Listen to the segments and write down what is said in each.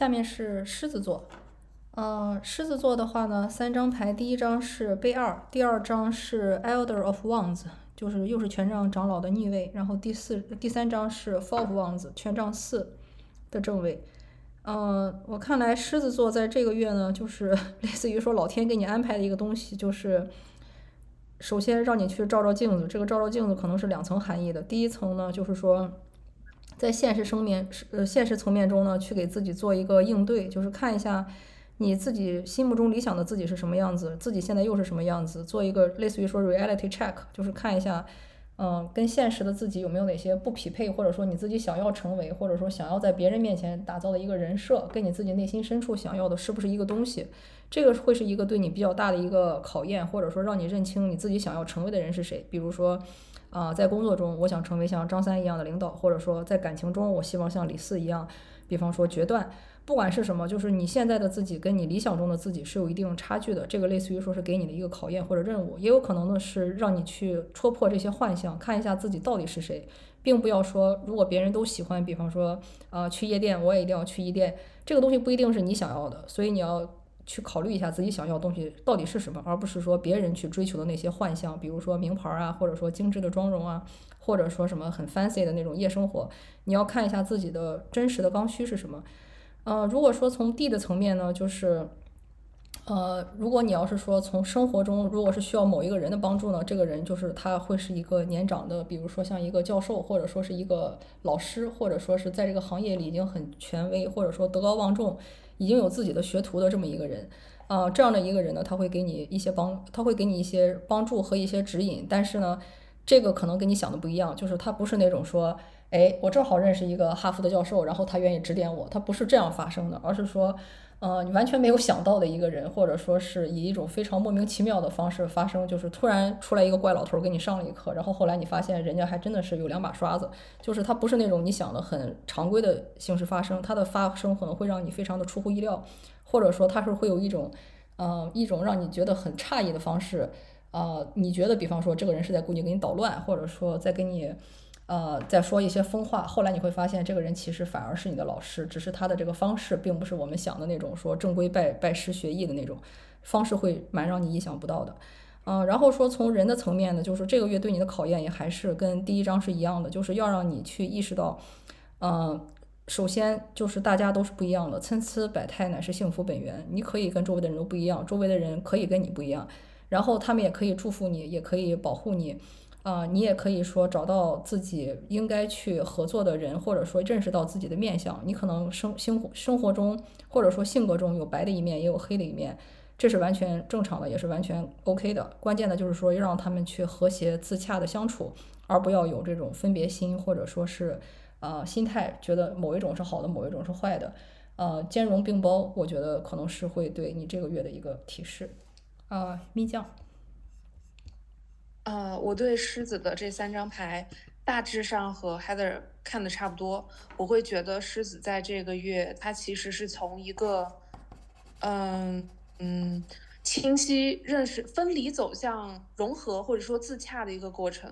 下面是狮子座。呃，狮子座的话呢，三张牌，第一张是杯二，第二张是 Elder of Wands，就是又是权杖长老的逆位，然后第四、第三张是 Four of Wands，权杖四的正位。呃，我看来狮子座在这个月呢，就是 类似于说老天给你安排的一个东西，就是首先让你去照照镜子。这个照照镜子可能是两层含义的。第一层呢，就是说在现实生面呃现实层面中呢，去给自己做一个应对，就是看一下。你自己心目中理想的自己是什么样子？自己现在又是什么样子？做一个类似于说 reality check，就是看一下，嗯，跟现实的自己有没有哪些不匹配，或者说你自己想要成为，或者说想要在别人面前打造的一个人设，跟你自己内心深处想要的是不是一个东西？这个会是一个对你比较大的一个考验，或者说让你认清你自己想要成为的人是谁。比如说，啊，在工作中，我想成为像张三一样的领导，或者说在感情中，我希望像李四一样，比方说决断。不管是什么，就是你现在的自己跟你理想中的自己是有一定差距的。这个类似于说是给你的一个考验或者任务，也有可能呢是让你去戳破这些幻象，看一下自己到底是谁，并不要说如果别人都喜欢，比方说呃去夜店，我也一定要去夜店。这个东西不一定是你想要的，所以你要去考虑一下自己想要的东西到底是什么，而不是说别人去追求的那些幻象，比如说名牌啊，或者说精致的妆容啊，或者说什么很 fancy 的那种夜生活。你要看一下自己的真实的刚需是什么。呃，如果说从 D 的层面呢，就是，呃，如果你要是说从生活中，如果是需要某一个人的帮助呢，这个人就是他会是一个年长的，比如说像一个教授，或者说是一个老师，或者说是在这个行业里已经很权威，或者说德高望重，已经有自己的学徒的这么一个人，啊，这样的一个人呢，他会给你一些帮，他会给你一些帮助和一些指引，但是呢，这个可能跟你想的不一样，就是他不是那种说。哎，我正好认识一个哈佛的教授，然后他愿意指点我。他不是这样发生的，而是说，呃，你完全没有想到的一个人，或者说是以一种非常莫名其妙的方式发生，就是突然出来一个怪老头给你上了一课，然后后来你发现人家还真的是有两把刷子，就是他不是那种你想的很常规的形式发生，他的发生可能会让你非常的出乎意料，或者说他是会有一种，呃，一种让你觉得很诧异的方式，呃，你觉得比方说这个人是在故意给你捣乱，或者说在给你。呃，在说一些疯话，后来你会发现，这个人其实反而是你的老师，只是他的这个方式，并不是我们想的那种说正规拜拜师学艺的那种方式，会蛮让你意想不到的。嗯，然后说从人的层面呢，就是这个月对你的考验也还是跟第一章是一样的，就是要让你去意识到，嗯，首先就是大家都是不一样的，参差百态乃是幸福本源，你可以跟周围的人都不一样，周围的人可以跟你不一样，然后他们也可以祝福你，也可以保护你。啊，你也可以说找到自己应该去合作的人，或者说认识到自己的面相。你可能生生活生活中，或者说性格中有白的一面，也有黑的一面，这是完全正常的，也是完全 OK 的。关键的就是说要让他们去和谐自洽的相处，而不要有这种分别心，或者说是呃心态，觉得某一种是好的，某一种是坏的。呃，兼容并包，我觉得可能是会对你这个月的一个提示。啊，蜜酱。呃，我对狮子的这三张牌大致上和 Heather 看的差不多。我会觉得狮子在这个月，它其实是从一个，嗯嗯，清晰认识、分离走向融合或者说自洽的一个过程。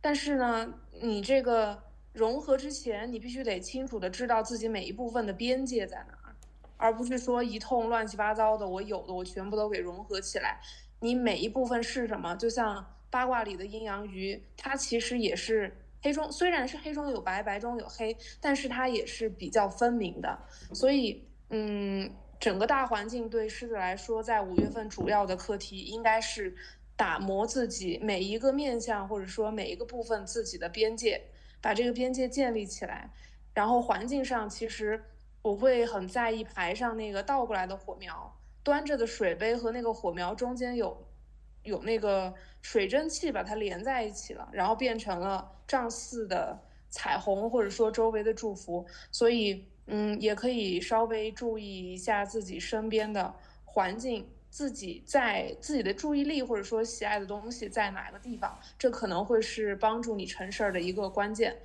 但是呢，你这个融合之前，你必须得清楚的知道自己每一部分的边界在哪儿，而不是说一通乱七八糟的，我有的我全部都给融合起来。你每一部分是什么？就像。八卦里的阴阳鱼，它其实也是黑中，虽然是黑中有白，白中有黑，但是它也是比较分明的。所以，嗯，整个大环境对狮子来说，在五月份主要的课题应该是打磨自己每一个面相，或者说每一个部分自己的边界，把这个边界建立起来。然后环境上，其实我会很在意牌上那个倒过来的火苗，端着的水杯和那个火苗中间有。有那个水蒸气把它连在一起了，然后变成了丈四的彩虹，或者说周围的祝福。所以，嗯，也可以稍微注意一下自己身边的环境，自己在自己的注意力或者说喜爱的东西在哪个地方，这可能会是帮助你成事儿的一个关键。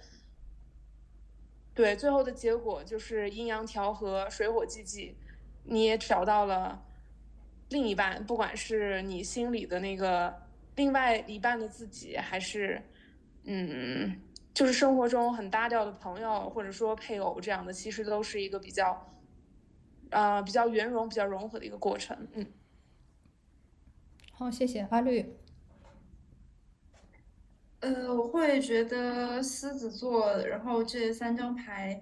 对，最后的结果就是阴阳调和，水火既济，你也找到了。另一半，不管是你心里的那个另外一半的自己，还是，嗯，就是生活中很搭调的朋友，或者说配偶这样的，其实都是一个比较呃，比较圆融、比较融合的一个过程。嗯，好，谢谢阿绿。呃，我会觉得狮子座，然后这三张牌，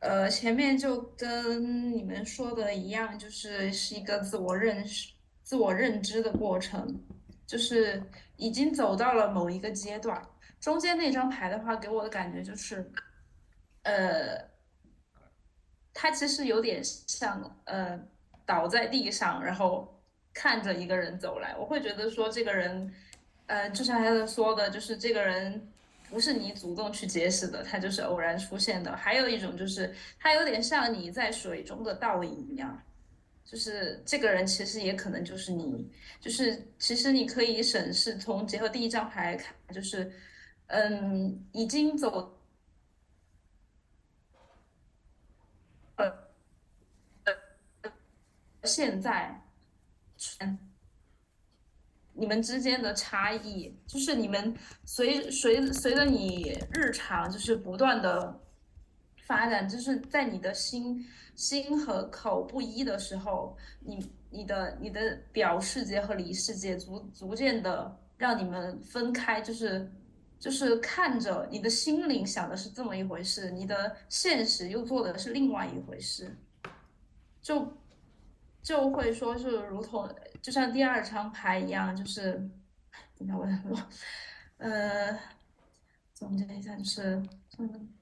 呃，前面就跟你们说的一样，就是是一个自我认识、自我认知的过程，就是已经走到了某一个阶段。中间那张牌的话，给我的感觉就是，呃。他其实有点像，呃，倒在地上，然后看着一个人走来。我会觉得说，这个人，呃，就像他说的，就是这个人不是你主动去结识的，他就是偶然出现的。还有一种就是，他有点像你在水中的倒影一样，就是这个人其实也可能就是你，就是其实你可以审视，从结合第一张牌看，就是，嗯，已经走。现在，嗯你们之间的差异，就是你们随随随着你日常就是不断的发展，就是在你的心心和口不一的时候，你你的你的表世界和里世界逐逐渐的让你们分开，就是就是看着你的心灵想的是这么一回事，你的现实又做的是另外一回事，就。就会说是如同就像第二张牌一样，就是等下我我呃总结一下，就是嗯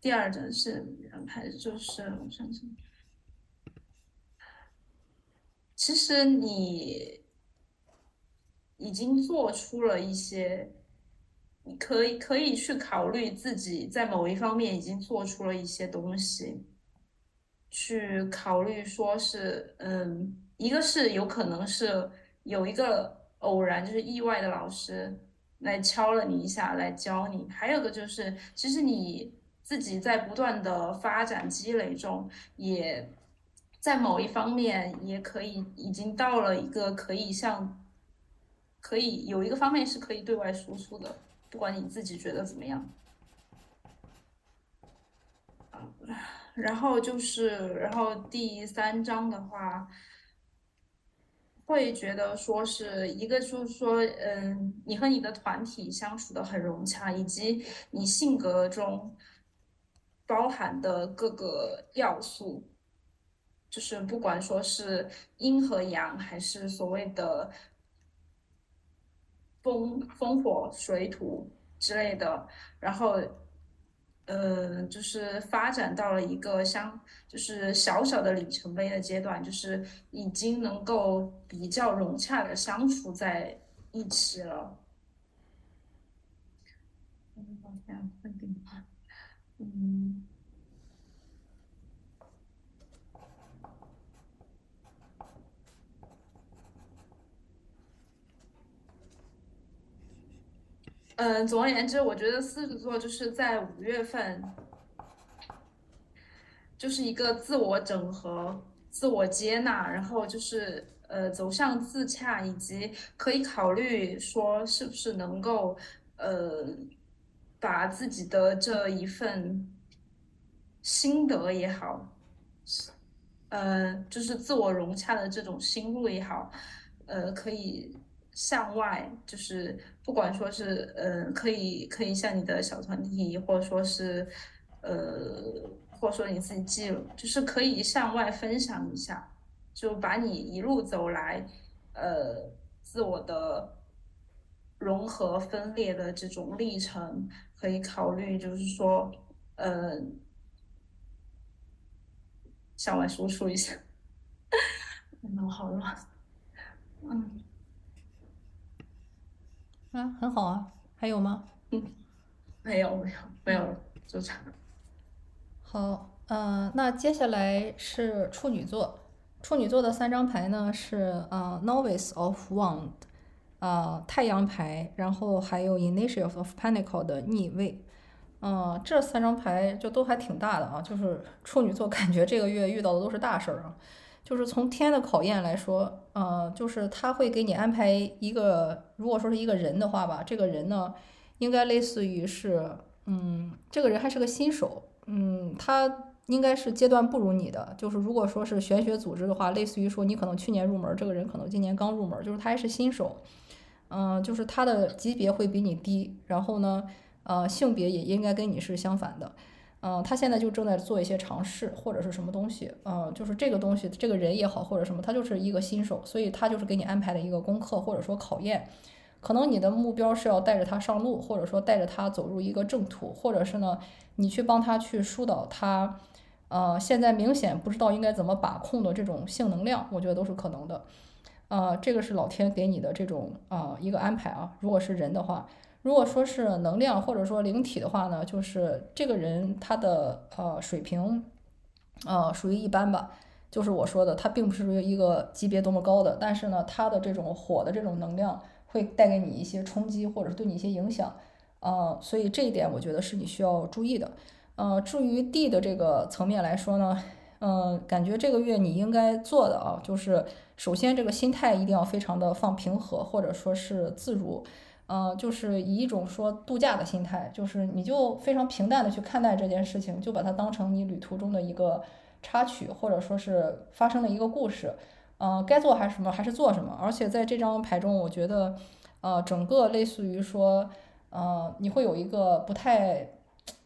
第二张是牌，就是我想想，其实你已经做出了一些，你可以可以去考虑自己在某一方面已经做出了一些东西。去考虑说是，嗯，一个是有可能是有一个偶然就是意外的老师来敲了你一下来教你，还有个就是其实你自己在不断的发展积累中，也在某一方面也可以已经到了一个可以向，可以有一个方面是可以对外输出的，不管你自己觉得怎么样。然后就是，然后第三章的话，会觉得说是一个，就是说，嗯，你和你的团体相处的很融洽，以及你性格中包含的各个要素，就是不管说是阴和阳，还是所谓的风、风、火、水、土之类的，然后。呃，就是发展到了一个相，就是小小的里程碑的阶段，就是已经能够比较融洽的相处在一起了。嗯。嗯总而言之，我觉得狮子座就是在五月份，就是一个自我整合、自我接纳，然后就是呃走向自洽，以及可以考虑说是不是能够呃把自己的这一份心得也好，呃就是自我融洽的这种心路也好，呃可以。向外就是，不管说是，呃，可以可以向你的小团体，或者说是，呃，或者说你自己记录，就是可以向外分享一下，就把你一路走来，呃，自我的融合分裂的这种历程，可以考虑，就是说，呃，向外输出一下。脑好乱，嗯。啊，很好啊，还有吗？嗯，没有没有没有，就这样。好，嗯，那接下来是处女座。处女座的三张牌呢是呃，Novice of Wand，呃，太阳牌，然后还有 Initiative of Pentacle 的逆位。嗯，这三张牌就都还挺大的啊，就是处女座感觉这个月遇到的都是大事儿啊。就是从天的考验来说，呃，就是他会给你安排一个，如果说是一个人的话吧，这个人呢，应该类似于是，嗯，这个人还是个新手，嗯，他应该是阶段不如你的。就是如果说是玄学组织的话，类似于说你可能去年入门，这个人可能今年刚入门，就是他还是新手，嗯，就是他的级别会比你低，然后呢，呃，性别也应该跟你是相反的。嗯，他现在就正在做一些尝试或者是什么东西，嗯，就是这个东西，这个人也好或者什么，他就是一个新手，所以他就是给你安排的一个功课或者说考验，可能你的目标是要带着他上路，或者说带着他走入一个正途，或者是呢，你去帮他去疏导他，呃，现在明显不知道应该怎么把控的这种性能量，我觉得都是可能的，呃，这个是老天给你的这种啊一个安排啊，如果是人的话。如果说是能量或者说灵体的话呢，就是这个人他的呃水平，呃属于一般吧。就是我说的，他并不是一个级别多么高的，但是呢，他的这种火的这种能量会带给你一些冲击，或者是对你一些影响，呃，所以这一点我觉得是你需要注意的。呃，至于地的这个层面来说呢，嗯，感觉这个月你应该做的啊，就是首先这个心态一定要非常的放平和，或者说是自如。嗯，就是以一种说度假的心态，就是你就非常平淡的去看待这件事情，就把它当成你旅途中的一个插曲，或者说是发生的一个故事。嗯，该做还是什么还是做什么。而且在这张牌中，我觉得，呃，整个类似于说，呃，你会有一个不太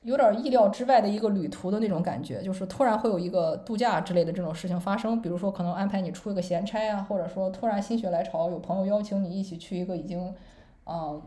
有点意料之外的一个旅途的那种感觉，就是突然会有一个度假之类的这种事情发生。比如说，可能安排你出一个闲差啊，或者说突然心血来潮，有朋友邀请你一起去一个已经。嗯，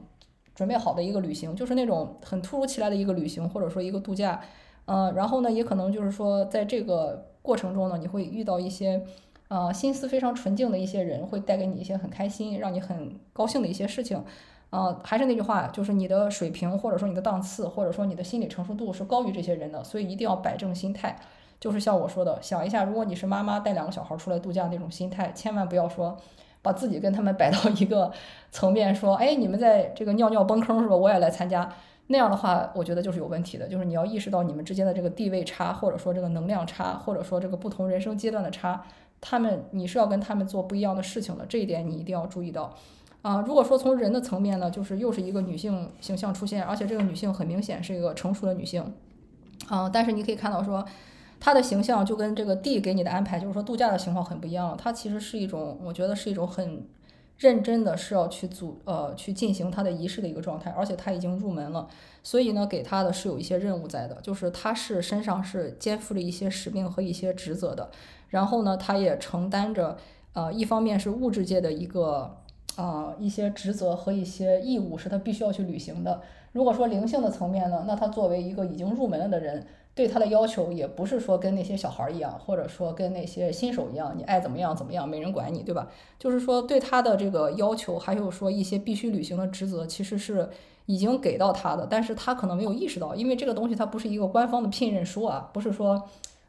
准备好的一个旅行，就是那种很突如其来的一个旅行，或者说一个度假。嗯，然后呢，也可能就是说，在这个过程中呢，你会遇到一些，呃，心思非常纯净的一些人，会带给你一些很开心、让你很高兴的一些事情。嗯，还是那句话，就是你的水平，或者说你的档次，或者说你的心理成熟度是高于这些人的，所以一定要摆正心态。就是像我说的，想一下，如果你是妈妈带两个小孩出来度假那种心态，千万不要说。把自己跟他们摆到 一个层面，说，哎，你们在这个尿尿崩坑是吧？我也来参加。那样的话，我觉得就是有问题的。就是你要意识到你们之间的这个地位差，或者说这个能量差，或者说这个不同人生阶段的差，他们你是要跟他们做不一样的事情的。这一点你一定要注意到。啊，如果说从人的层面呢，就是又是一个女性形象出现，而且这个女性很明显是一个成熟的女性。啊，但是你可以看到说。他的形象就跟这个 D 给你的安排，就是说度假的情况很不一样了。他其实是一种，我觉得是一种很认真的，是要去组呃去进行他的仪式的一个状态。而且他已经入门了，所以呢，给他的是有一些任务在的，就是他是身上是肩负着一些使命和一些职责的。然后呢，他也承担着呃一方面是物质界的一个啊一些职责和一些义务，是他必须要去履行的。如果说灵性的层面呢，那他作为一个已经入门了的人。对他的要求也不是说跟那些小孩一样，或者说跟那些新手一样，你爱怎么样怎么样，没人管你，对吧？就是说对他的这个要求，还有说一些必须履行的职责，其实是已经给到他的，但是他可能没有意识到，因为这个东西它不是一个官方的聘任书啊，不是说，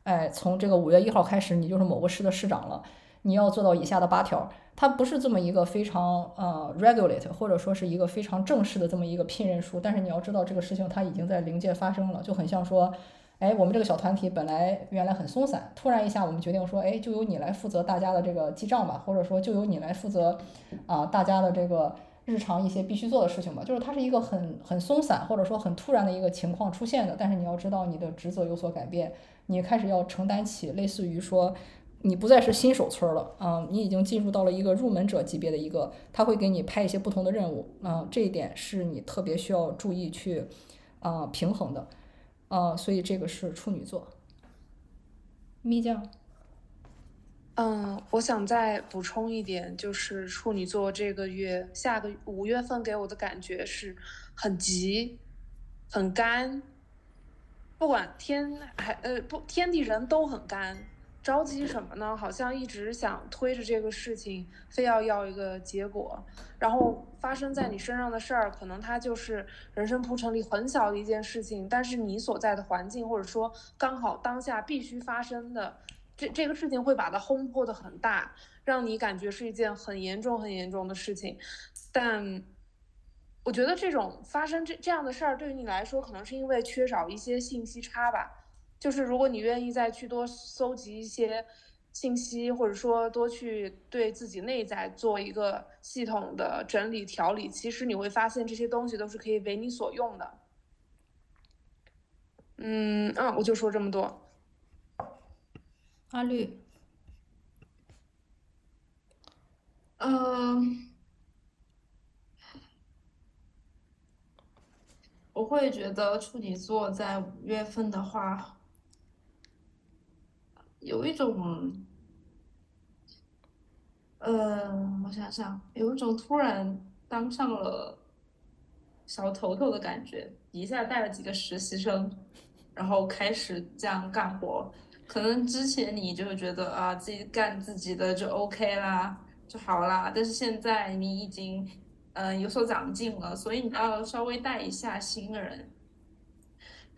哎，从这个五月一号开始你就是某个市的市长了，你要做到以下的八条，它不是这么一个非常呃 regulate 或者说是一个非常正式的这么一个聘任书，但是你要知道这个事情它已经在灵界发生了，就很像说。哎，我们这个小团体本来原来很松散，突然一下我们决定说，哎，就由你来负责大家的这个记账吧，或者说就由你来负责啊大家的这个日常一些必须做的事情吧。就是它是一个很很松散或者说很突然的一个情况出现的，但是你要知道你的职责有所改变，你开始要承担起类似于说你不再是新手村了，啊，你已经进入到了一个入门者级别的一个，他会给你派一些不同的任务，啊，这一点是你特别需要注意去啊平衡的。呃，所以这个是处女座，咪酱。嗯，我想再补充一点，就是处女座这个月下个五月份给我的感觉是很急、很干，不管天还呃不天地人都很干。着急什么呢？好像一直想推着这个事情，非要要一个结果。然后发生在你身上的事儿，可能它就是人生铺陈里很小的一件事情，但是你所在的环境，或者说刚好当下必须发生的这这个事情，会把它轰破的很大，让你感觉是一件很严重、很严重的事情。但我觉得这种发生这这样的事儿，对于你来说，可能是因为缺少一些信息差吧。就是如果你愿意再去多搜集一些信息，或者说多去对自己内在做一个系统的整理调理，其实你会发现这些东西都是可以为你所用的。嗯啊，我就说这么多。阿绿，嗯，我会觉得处女座在五月份的话，有一种，呃，我想想，有一种突然当上了小头头的感觉，一下带了几个实习生，然后开始这样干活。可能之前你就是觉得啊，自己干自己的就 OK 啦，就好啦，但是现在你已经嗯、有所长进了，所以你要稍微带一下新人。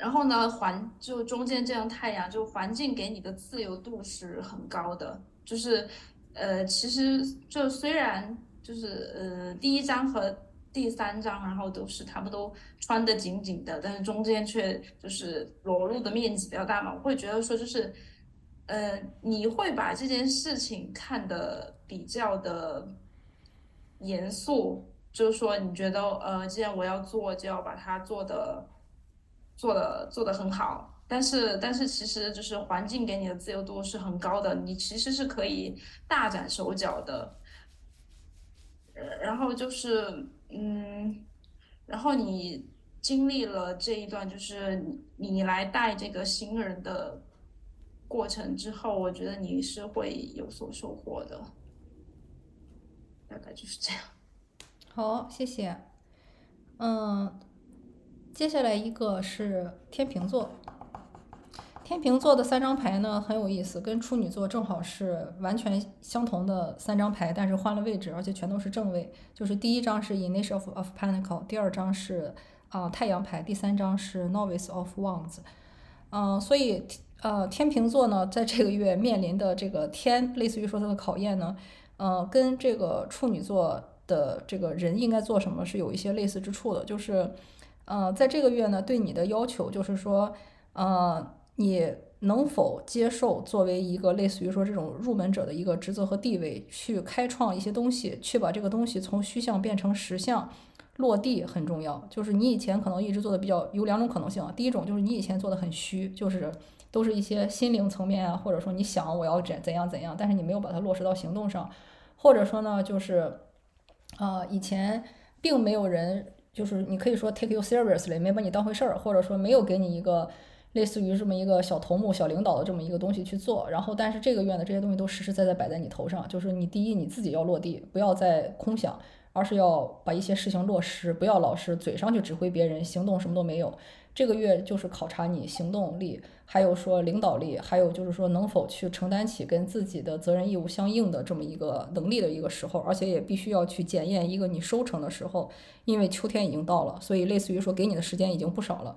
然后呢，环就中间这样太阳，就环境给你的自由度是很高的，就是呃，其实就虽然就是呃第一章和第三章，然后都是他们都穿得紧紧的，但是中间却就是裸露的面积比较大嘛，我会觉得说就是呃你会把这件事情看得比较的严肃，就是说你觉得呃既然我要做，就要把它做的。做的做的很好，但是但是其实就是环境给你的自由度是很高的，你其实是可以大展手脚的。然后就是嗯，然后你经历了这一段就是你你来带这个新人的过程之后，我觉得你是会有所收获的，大概就是这样。好，谢谢。嗯，接下来一个是天秤座。天秤座的三张牌呢很有意思，跟处女座正好是完全相同的三张牌，但是换了位置，而且全都是正位。就是第一张是 Initial of of Pentacle，第二张是啊、太阳牌，第三张是 Novice of Wands。嗯、所以呃天秤座呢在这个月面临的这个天，类似于说它的考验呢，呃跟这个处女座的这个人应该做什么是有一些类似之处的，就是呃在这个月呢对你的要求就是说呃。你能否接受作为一个类似于说这种入门者的一个职责和地位，去开创一些东西，去把这个东西从虚像变成实像，落地很重要。就是你以前可能一直做的比较有两种可能性啊，第一种就是你以前做的很虚，就是都是一些心灵层面啊，或者说你想我要怎怎样怎样，但是你没有把它落实到行动上，或者说呢就是呃以前并没有人就是你可以说 take you seriously，没把你当回事儿，或者说没有给你一个。类似于这么一个小头目、小领导的这么一个东西去做，然后但是这个院的，这些东西都实实在在摆在你头上，就是你第一你自己要落地，不要再空想，而是要把一些事情落实，不要老是嘴上去指挥别人，行动什么都没有。这个月就是考察你行动力，还有说领导力，还有就是说能否去承担起跟自己的责任义务相应的这么一个能力的一个时候，而且也必须要去检验一个你收成的时候，因为秋天已经到了，所以类似于说给你的时间已经不少了。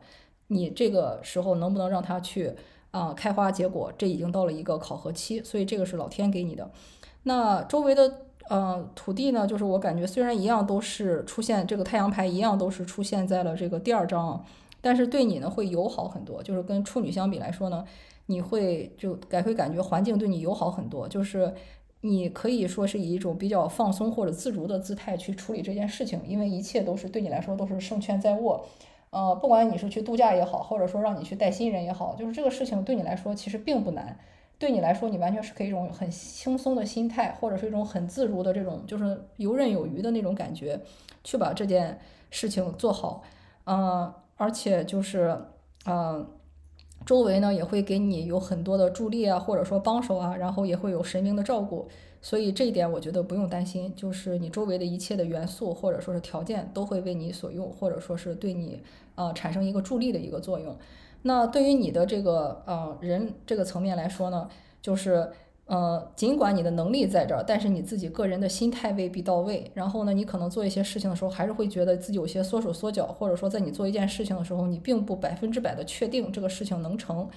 你这个时候能不能让它去啊、开花结果？这已经到了一个考核期，所以这个是老天给你的。那周围的呃土地呢，就是我感觉虽然一样都是出现这个太阳牌，一样都是出现在了这个第二章，但是对你呢会友好很多。就是跟处女相比来说呢，你会就感会感觉环境对你友好很多，就是你可以说是以一种比较放松或者自如的姿态去处理这件事情，因为一切都是对你来说都是胜券在握。呃，不管你是去度假也好，或者说让你去带新人也好，就是这个事情对你来说其实并不难。对你来说，你完全是可以一种很轻松的心态，或者是一种很自如的这种，就是游刃有余的那种感觉，去把这件事情做好。呃，而且就是呃，周围呢也会给你有很多的助力啊，或者说帮手啊，然后也会有神明的照顾。所以这一点我觉得不用担心，就是你周围的一切的元素或者说是条件都会为你所用，或者说是对你呃产生一个助力的一个作用。那对于你的这个呃人这个层面来说呢，就是呃尽管你的能力在这儿，但是你自己个人的心态未必到位。然后呢，你可能做一些事情的时候，还是会觉得自己有些缩手缩脚，或者说在你做一件事情的时候，你并不百分之百的确定这个事情能成。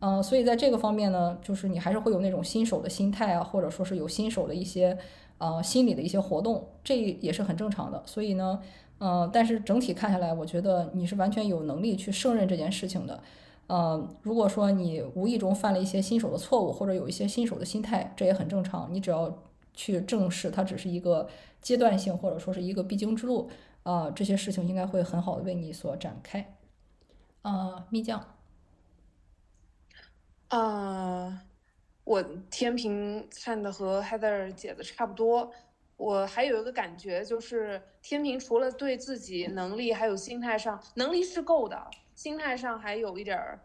嗯、所以在这个方面呢，就是你还是会有那种新手的心态啊，或者说是有新手的一些呃心理的一些活动，这也是很正常的。所以呢，呃，但是整体看下来，我觉得你是完全有能力去胜任这件事情的。呃，如果说你无意中犯了一些新手的错误，或者有一些新手的心态，这也很正常。你只要去正视，它只是一个阶段性，或者说是一个必经之路，啊、这些事情应该会很好的为你所展开。呃，蜜酱。呃，我我天平看的和 Heather 姐的差不多。我还有一个感觉，就是天平除了对自己能力还有心态上，能力是够的，心态上还有一点儿，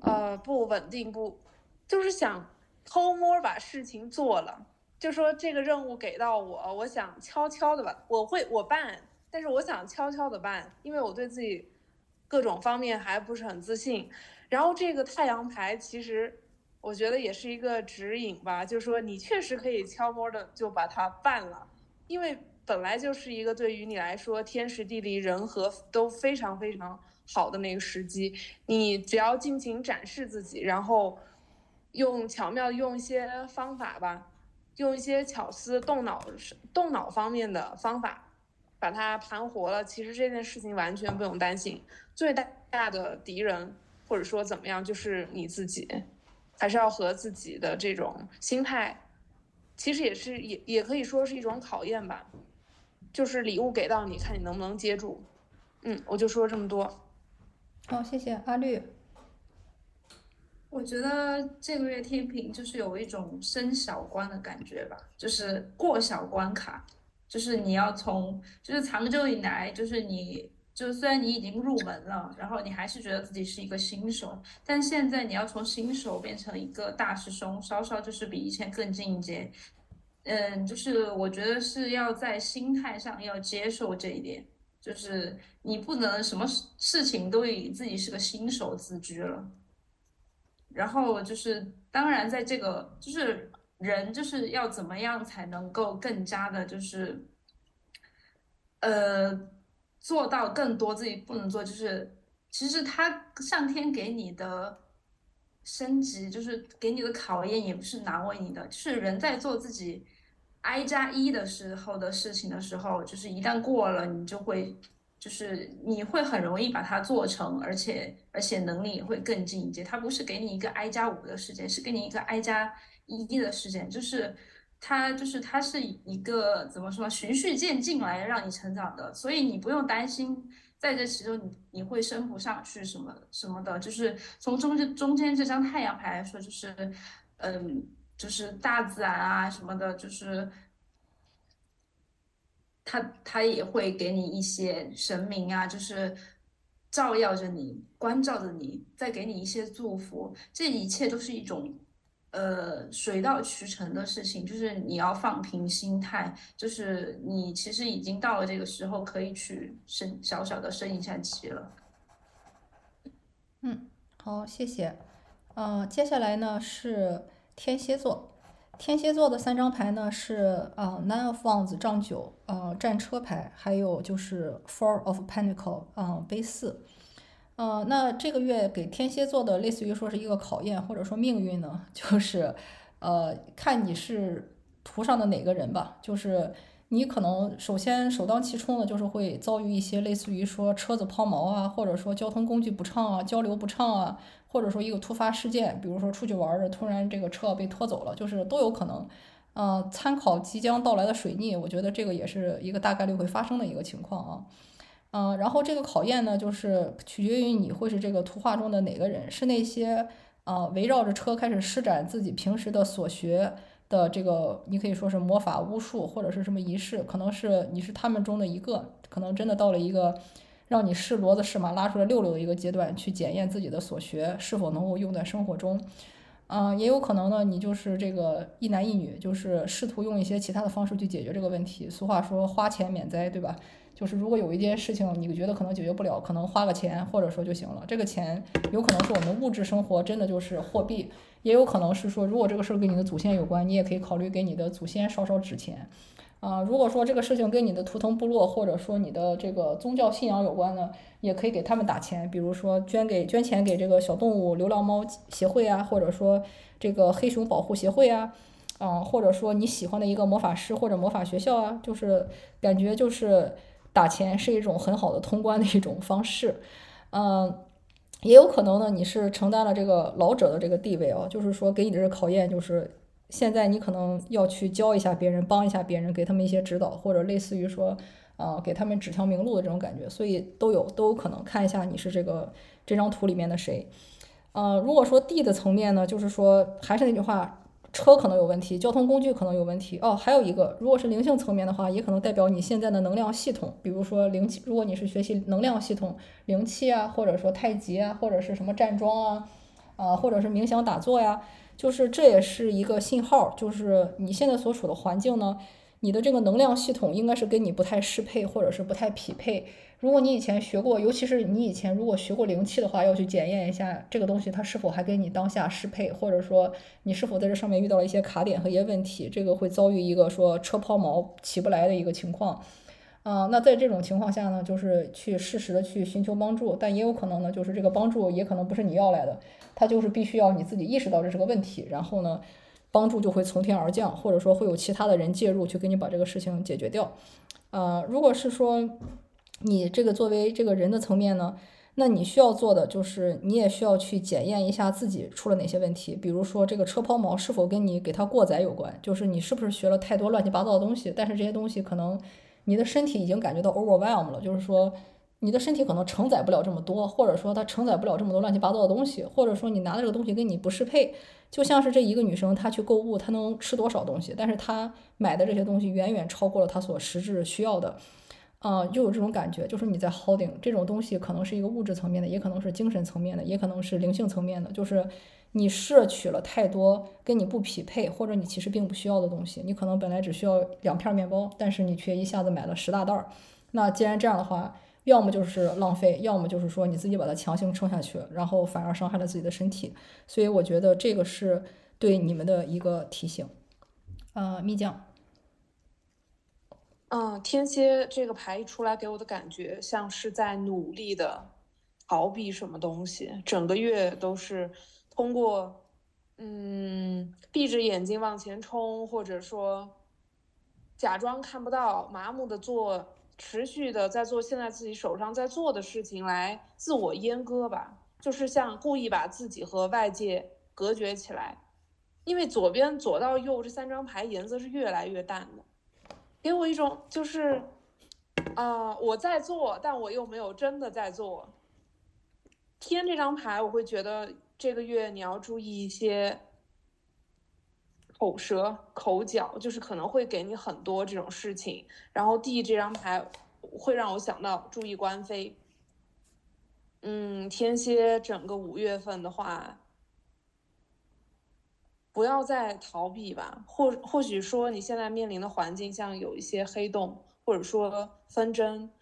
呃，不稳定，不，就是想偷摸把事情做了。就说这个任务给到我，我想悄悄的吧，我会我办，但是我想悄悄的办，因为我对自己各种方面还不是很自信。然后这个太阳牌其实。我觉得也是一个指引吧，就是说你确实可以悄摸的就把它办了，因为本来就是一个对于你来说天时地利人和都非常非常好的那个时机，你只要尽情展示自己，然后用巧妙用一些方法吧，用一些巧思动脑动脑方面的方法把它盘活了，其实这件事情完全不用担心，最大的敌人或者说怎么样就是你自己。还是要和自己的这种心态，其实也是也也可以说是一种考验吧。就是礼物给到你，看你能不能接住。嗯，我就说这么多。好，谢谢阿绿。我觉得这个月天平就是有一种升小关的感觉吧，就是过小关卡，就是你要从，就是长久以来，就是你。就虽然你已经入门了，然后你还是觉得自己是一个新手，但现在你要从新手变成一个大师兄，稍稍就是比以前更进一阶。嗯，就是我觉得是要在心态上要接受这一点，就是你不能什么事情都以自己是个新手自居了。然后就是，当然在这个就是人就是要怎么样才能够更加的，就是呃。做到更多自己不能做，就是其实他上天给你的升级，就是给你的考验，也不是难为你的。就是人在做自己 I 加一的时候的事情的时候，就是一旦过了，你就会，就是你会很容易把它做成，而且而且能力也会更进一阶。他不是给你一个 I 加五的时间，是给你一个 I 加一的时间，就是。它就是它是一个怎么说循序渐进来让你成长的，所以你不用担心在这其中你你会升不上去什么什么的。就是从中间中间这张太阳牌来说，就是嗯，就是大自然啊什么的，就是它它也会给你一些神明啊，就是照耀着你，关照着你，再给你一些祝福，这一切都是一种。呃，水到渠成的事情，就是你要放平心态，就是你其实已经到了这个时候，可以去升小小的升一下级了。嗯，好，谢谢。呃，接下来呢是天蝎座，天蝎座的三张牌呢是啊，Nine of Wands 杖九，呃，战车牌，还有就是 Four of Pentacle，嗯，杯四。呃，那这个月给天蝎座的类似于说是一个考验，或者说命运呢，就是，呃，看你是图上的哪个人吧。就是你可能首先首当其冲的就是会遭遇一些类似于说车子抛锚啊，或者说交通工具不畅啊，交流不畅啊，或者说一个突发事件，比如说出去玩儿突然这个车被拖走了，就是都有可能。呃，参考即将到来的水逆，我觉得这个也是一个大概率会发生的一个情况啊。嗯，然后这个考验呢，就是取决于你会是这个图画中的哪个人，是那些呃围绕着车开始施展自己平时的所学的这个，你可以说是魔法巫术或者是什么仪式，可能是你是他们中的一个，可能真的到了一个让你试骡子试马拉出来溜溜的一个阶段，去检验自己的所学是否能够用在生活中。嗯，也有可能呢，你就是这个一男一女，就是试图用一些其他的方式去解决这个问题。俗话说花钱免灾，对吧？就是如果有一件事情你觉得可能解决不了，可能花个钱或者说就行了。这个钱有可能是我们物质生活真的就是货币，也有可能是说如果这个事儿跟你的祖先有关，你也可以考虑给你的祖先烧烧纸钱。啊，如果说这个事情跟你的图腾部落或者说你的这个宗教信仰有关呢，也可以给他们打钱，比如说捐给捐钱给这个小动物流浪猫协会啊，或者说这个黑熊保护协会啊，啊，或者说你喜欢的一个魔法师或者魔法学校啊，就是感觉就是。打钱是一种很好的通关的一种方式，嗯，也有可能呢，你是承担了这个老者的这个地位哦，就是说给你的这个考验，就是现在你可能要去教一下别人，帮一下别人，给他们一些指导，或者类似于说，啊，给他们指条明路的这种感觉，所以都有都有可能看一下你是这个这张图里面的谁，呃，如果说地的层面呢，就是说还是那句话。车可能有问题，交通工具可能有问题。哦，还有一个，如果是灵性层面的话，也可能代表你现在的能量系统，比如说灵气。如果你是学习能量系统、灵气啊，或者说太极啊，或者是什么站桩啊，啊，或者是冥想打坐呀，就是这也是一个信号，就是你现在所处的环境呢，你的这个能量系统应该是跟你不太适配，或者是不太匹配。如果你以前学过，尤其是你以前如果学过灵气的话，要去检验一下这个东西它是否还跟你当下适配，或者说你是否在这上面遇到了一些卡点和一些问题，这个会遭遇一个说车抛锚起不来的一个情况。啊，那在这种情况下呢，就是去适时的去寻求帮助，但也有可能呢，就是这个帮助也可能不是你要来的，它就是必须要你自己意识到这是个问题，然后呢，帮助就会从天而降，或者说会有其他的人介入去给你把这个事情解决掉。呃，如果是说。你这个作为这个人的层面呢，那你需要做的就是，你也需要去检验一下自己出了哪些问题。比如说，这个车抛锚是否跟你给它过载有关？就是你是不是学了太多乱七八糟的东西？但是这些东西可能你的身体已经感觉到 overwhelm 了，就是说你的身体可能承载不了这么多，或者说它承载不了这么多乱七八糟的东西，或者说你拿的这个东西跟你不适配。就像是这一个女生，她去购物，她能吃多少东西？但是她买的这些东西远远超过了她所实质需要的。啊，就有这种感觉，就是你在 holding 这种东西，可能是一个物质层面的，也可能是精神层面的，也可能是灵性层面的。就是你摄取了太多跟你不匹配，或者你其实并不需要的东西。你可能本来只需要两片面包，但是你却一下子买了十大袋儿。那既然这样的话，要么就是浪费，要么就是说你自己把它强行撑下去，然后反而伤害了自己的身体。所以我觉得这个是对你们的一个提醒。呃，蜜酱。嗯，天蝎这个牌一出来，给我的感觉像是在努力的逃避什么东西，整个月都是通过嗯闭着眼睛往前冲，或者说假装看不到，麻木的做，持续的在做现在自己手上在做的事情来自我阉割吧，就是像故意把自己和外界隔绝起来，因为左边左到右这三张牌颜色是越来越淡的。给我一种就是，啊，我在做，但我又没有真的在做。天这张牌，我会觉得这个月你要注意一些口舌口角，就是可能会给你很多这种事情。然后 D 这张牌会让我想到注意官非。嗯，天蝎整个五月份的话。不要再逃避吧，或或许说你现在面临的环境像有一些黑洞，或者说纷争，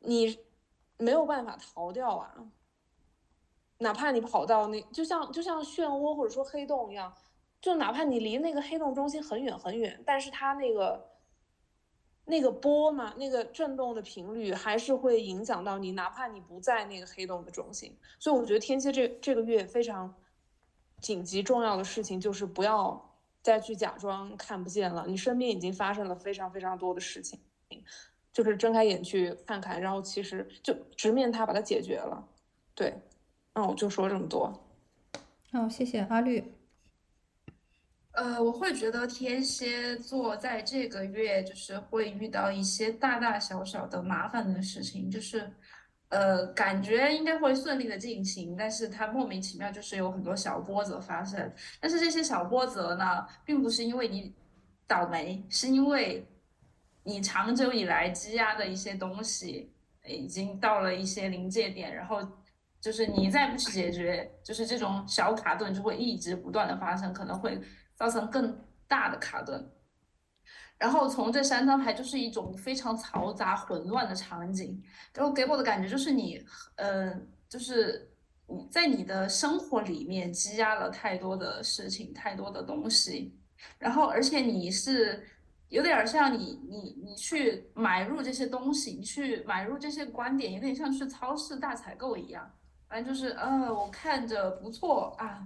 你没有办法逃掉啊。哪怕你跑到那，就像就像漩涡或者说黑洞一样，就哪怕你离那个黑洞中心很远很远，但是它那个那个波嘛，那个震动的频率还是会影响到你，哪怕你不在那个黑洞的中心。所以我觉得天蝎这这个月非常。紧急重要的事情就是不要再去假装看不见了，你身边已经发生了非常非常多的事情，就是睁开眼去看看，然后其实就直面它，把它解决了。对，那我就说这么多。好，谢谢阿绿。呃，我会觉得天蝎座在这个月就是会遇到一些大大小小的麻烦的事情，就是。呃，感觉应该会顺利的进行，但是它莫名其妙就是有很多小波折发生。但是这些小波折呢，并不是因为你倒霉，是因为你长久以来积压的一些东西已经到了一些临界点，然后就是你再不去解决，就是这种小卡顿就会一直不断的发生，可能会造成更大的卡顿。然后从这三张牌就是一种非常嘈杂混乱的场景，然后给我的感觉就是你，呃，就是在你的生活里面积压了太多的事情，太多的东西，然后而且你是有点像你你你去买入这些东西，你去买入这些观点，有点像去超市大采购一样，反正就是呃，我看着不错啊。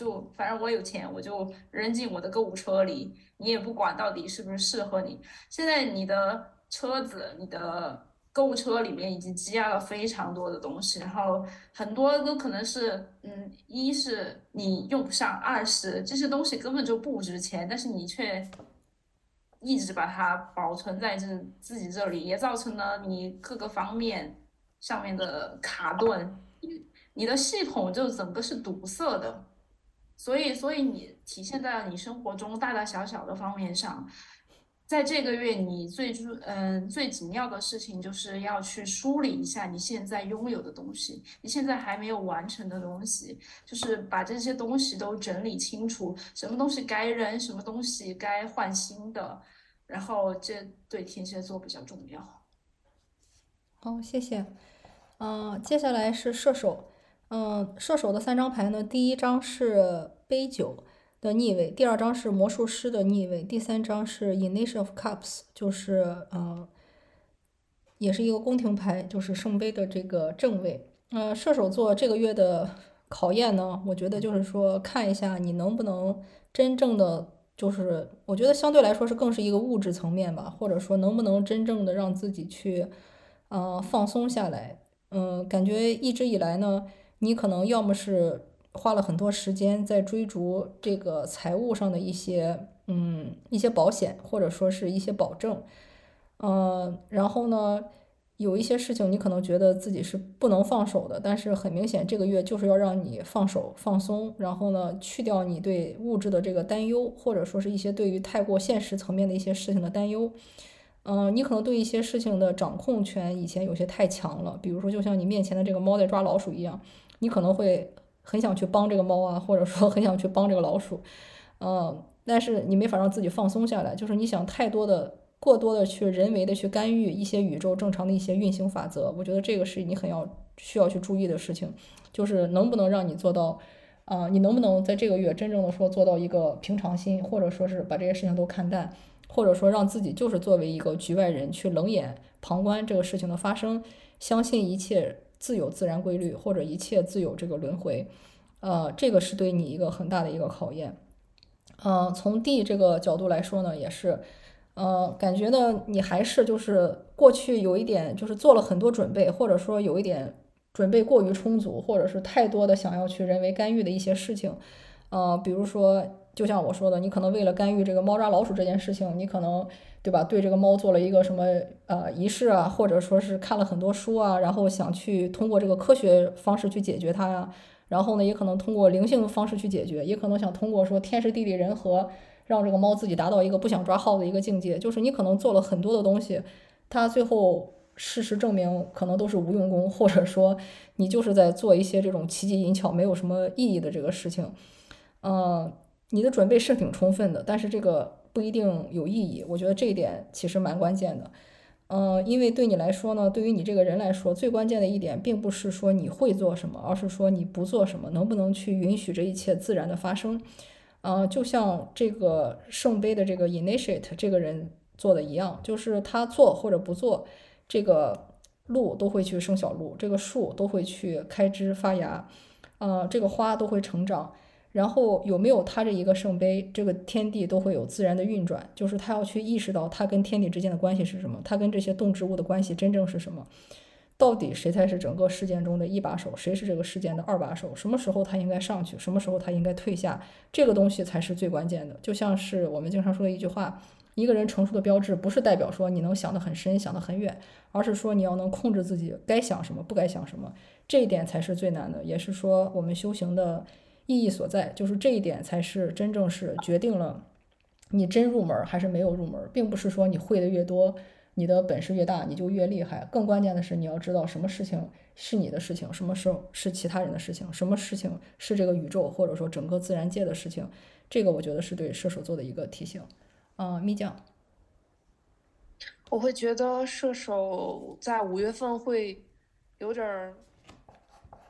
就反正我有钱，我就扔进我的购物车里，你也不管到底是不是适合你。现在你的车子、你的购物车里面已经积压了非常多的东西，然后很多都可能是，嗯，一是你用不上，二是这些东西根本就不值钱，但是你却一直把它保存在这自己这里，也造成了你各个方面上面的卡顿，你的系统就整个是堵塞的。所以，所以你体现在了你生活中大大小小的方面上。在这个月，你最重嗯最紧要的事情就是要去梳理一下你现在拥有的东西，你现在还没有完成的东西，就是把这些东西都整理清楚，什么东西该扔，什么东西该换新的，然后这对天蝎座比较重要。好，谢谢。嗯，接下来是射手。嗯，射手的三张牌呢，第一张是杯酒。的逆位，第二张是魔术师的逆位，第三张是 i n i t i o of Cups，就是呃，也是一个宫廷牌，就是圣杯的这个正位。呃，射手座这个月的考验呢，我觉得就是说看一下你能不能真正的，就是我觉得相对来说是更是一个物质层面吧，或者说能不能真正的让自己去呃放松下来。嗯，感觉一直以来呢，你可能要么是。花了很多时间在追逐这个财务上的一些，嗯，一些保险或者说是一些保证，呃，然后呢，有一些事情你可能觉得自己是不能放手的，但是很明显这个月就是要让你放手放松，然后呢，去掉你对物质的这个担忧，或者说是一些对于太过现实层面的一些事情的担忧，嗯，你可能对一些事情的掌控权以前有些太强了，比如说就像你面前的这个猫在抓老鼠一样，你可能会。很想去帮这个猫啊，或者说很想去帮这个老鼠，嗯，但是你没法让自己放松下来，就是你想太多的、过多的去人为的去干预一些宇宙正常的一些运行法则，我觉得这个是你很要需要去注意的事情，就是能不能让你做到，啊，你能不能在这个月真正的说做到一个平常心，或者说是把这些事情都看淡，或者说让自己就是作为一个局外人去冷眼旁观这个事情的发生，相信一切。自有自然规律，或者一切自有这个轮回，呃，这个是对你一个很大的一个考验。嗯，从 D 这个角度来说呢，也是，呃，感觉呢，你还是就是过去有一点就是做了很多准备，或者说有一点准备过于充足，或者是太多的想要去人为干预的一些事情，呃，比如说，就像我说的，你可能为了干预这个猫抓老鼠这件事情，你可能。对吧？对这个猫做了一个什么呃仪式啊，或者说是看了很多书啊，然后想去通过这个科学方式去解决它呀。然后呢，也可能通过灵性方式去解决，也可能想通过说天时地利人和，让这个猫自己达到一个不想抓耗的一个境界。就是你可能做了很多的东西，它最后事实证明可能都是无用功，或者说你就是在做一些这种奇技淫巧没有什么意义的这个事情。嗯，你的准备是挺充分的，但是这个。不一定有意义，我觉得这一点其实蛮关键的，嗯，因为对你来说呢，对于你这个人来说，最关键的一点并不是说你会做什么，而是说你不做什么，能不能去允许这一切自然的发生，嗯，就像这个圣杯的这个 initiate 这个人做的一样，就是他做或者不做，这个鹿都会去生小鹿，这个树都会去开枝发芽，呃，这个花都会成长。然后有没有他这一个圣杯，这个天地都会有自然的运转，就是他要去意识到他跟天地之间的关系是什么，他跟这些动植物的关系真正是什么，到底谁才是整个事件中的一把手，谁是这个事件的二把手，什么时候他应该上去，什么时候他应该退下，这个东西才是最关键的。就像是我们经常说的一句话，一个人成熟的标志，不是代表说你能想得很深，想得很远，而是说你要能控制自己该想什么，不该想什么，这一点才是最难的，也是说我们修行的。意义所在，就是这一点才是真正是决定了你真入门还是没有入门，并不是说你会的越多，你的本事越大，你就越厉害。更关键的是，你要知道什么事情是你的事情，什么时候是其他人的事情，什么事情是这个宇宙或者说整个自然界的事情。这个我觉得是对射手座的一个提醒。啊，蜜酱，我会觉得射手在五月份会有点儿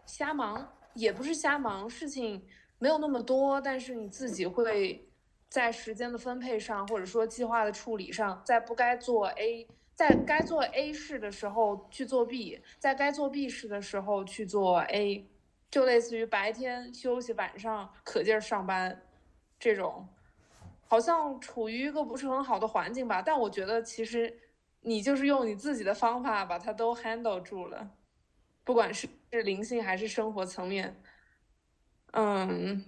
瞎忙。也不是瞎忙，事情没有那么多，但是你自己会在时间的分配上，或者说计划的处理上，在不该做 A，在该做 A 事的时候去做 B，在该做 B 事的时候去做 A，就类似于白天休息，晚上可劲儿上班，这种好像处于一个不是很好的环境吧。但我觉得其实你就是用你自己的方法把它都 handle 住了。不管是是灵性还是生活层面，嗯，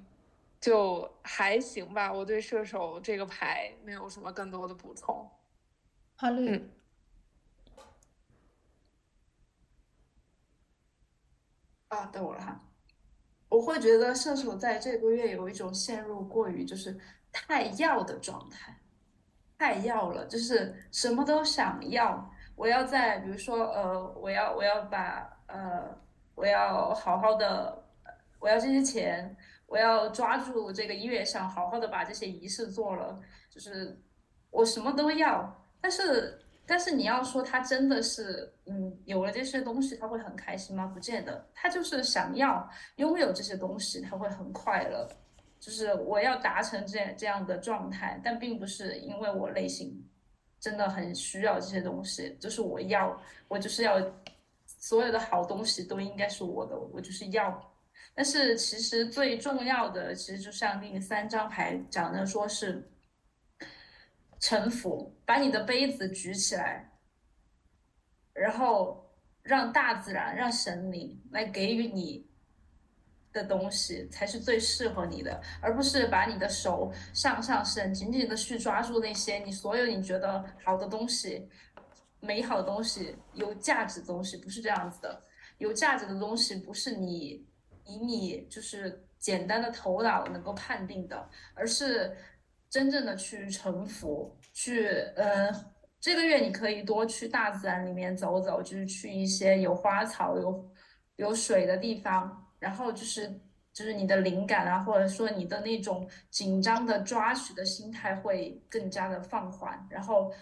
就还行吧。我对射手这个牌没有什么更多的补充。阿绿，啊，到我了哈。我会觉得射手在这个月有一种陷入过于就是太要的状态，太要了，就是什么都想要。我要在比如说呃，我要我要把呃，我要好好的，我要这些钱，我要抓住这个月上，好好的把这些仪式做了，就是我什么都要，但是。但是你要说他真的是，嗯，有了这些东西他会很开心吗？不见得，他就是想要拥有这些东西，他会很快乐。就是我要达成这这样的状态，但并不是因为我内心真的很需要这些东西，就是我要，我就是要所有的好东西都应该是我的，我就是要。但是其实最重要的，其实就像另三张牌讲的，说是。臣服，把你的杯子举起来，然后让大自然、让神灵来给予你的东西，才是最适合你的，而不是把你的手向上伸，紧紧的去抓住那些你所有你觉得好的东西、美好的东西、有价值的东西，不是这样子的。有价值的东西不是你以你就是简单的头脑能够判定的，而是。真正的去臣服，去，呃，这个月你可以多去大自然里面走走，就是去一些有花草、有有水的地方，然后就是就是你的灵感啊，或者说你的那种紧张的抓取的心态会更加的放缓，然后，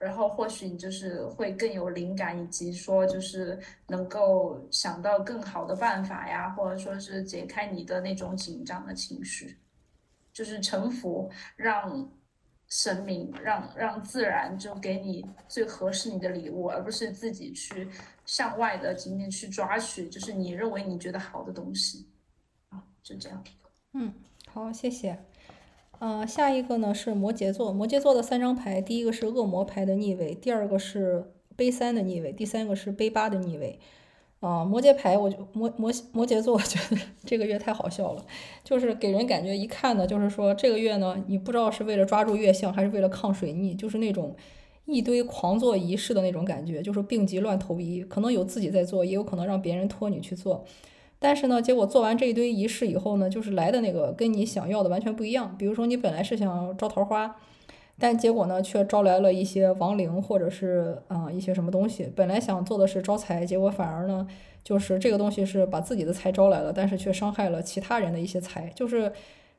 然后或许你就是会更有灵感，以及说就是能够想到更好的办法呀，或者说是解开你的那种紧张的情绪。就是臣服，让神明，让让自然就给你最合适你的礼物，而不是自己去向外的仅仅去抓取，就是你认为你觉得好的东西。啊，就这样。嗯，好，谢谢。啊，下一个呢是摩羯座，摩羯座的三张牌，第一个是恶魔牌的逆位，第二个是杯三的逆位，第三个是杯八的逆位。啊，摩羯牌，我就摩摩摩羯座，我觉得 这个月太好笑了，就是给人感觉一看呢，就是说这个月呢，你不知道是为了抓住月相，还是为了抗水逆，就是那种一堆狂做仪式的那种感觉，就是病急乱投医，可能有自己在做，也有可能让别人托你去做，但是呢，结果做完这一堆仪式以后呢，就是来的那个跟你想要的完全不一样，比如说你本来是想招桃花。但结果呢，却招来了一些亡灵，或者是啊一些什么东西。本来想做的是招财，结果反而呢，就是这个东西是把自己的财招来了，但是却伤害了其他人的一些财。就是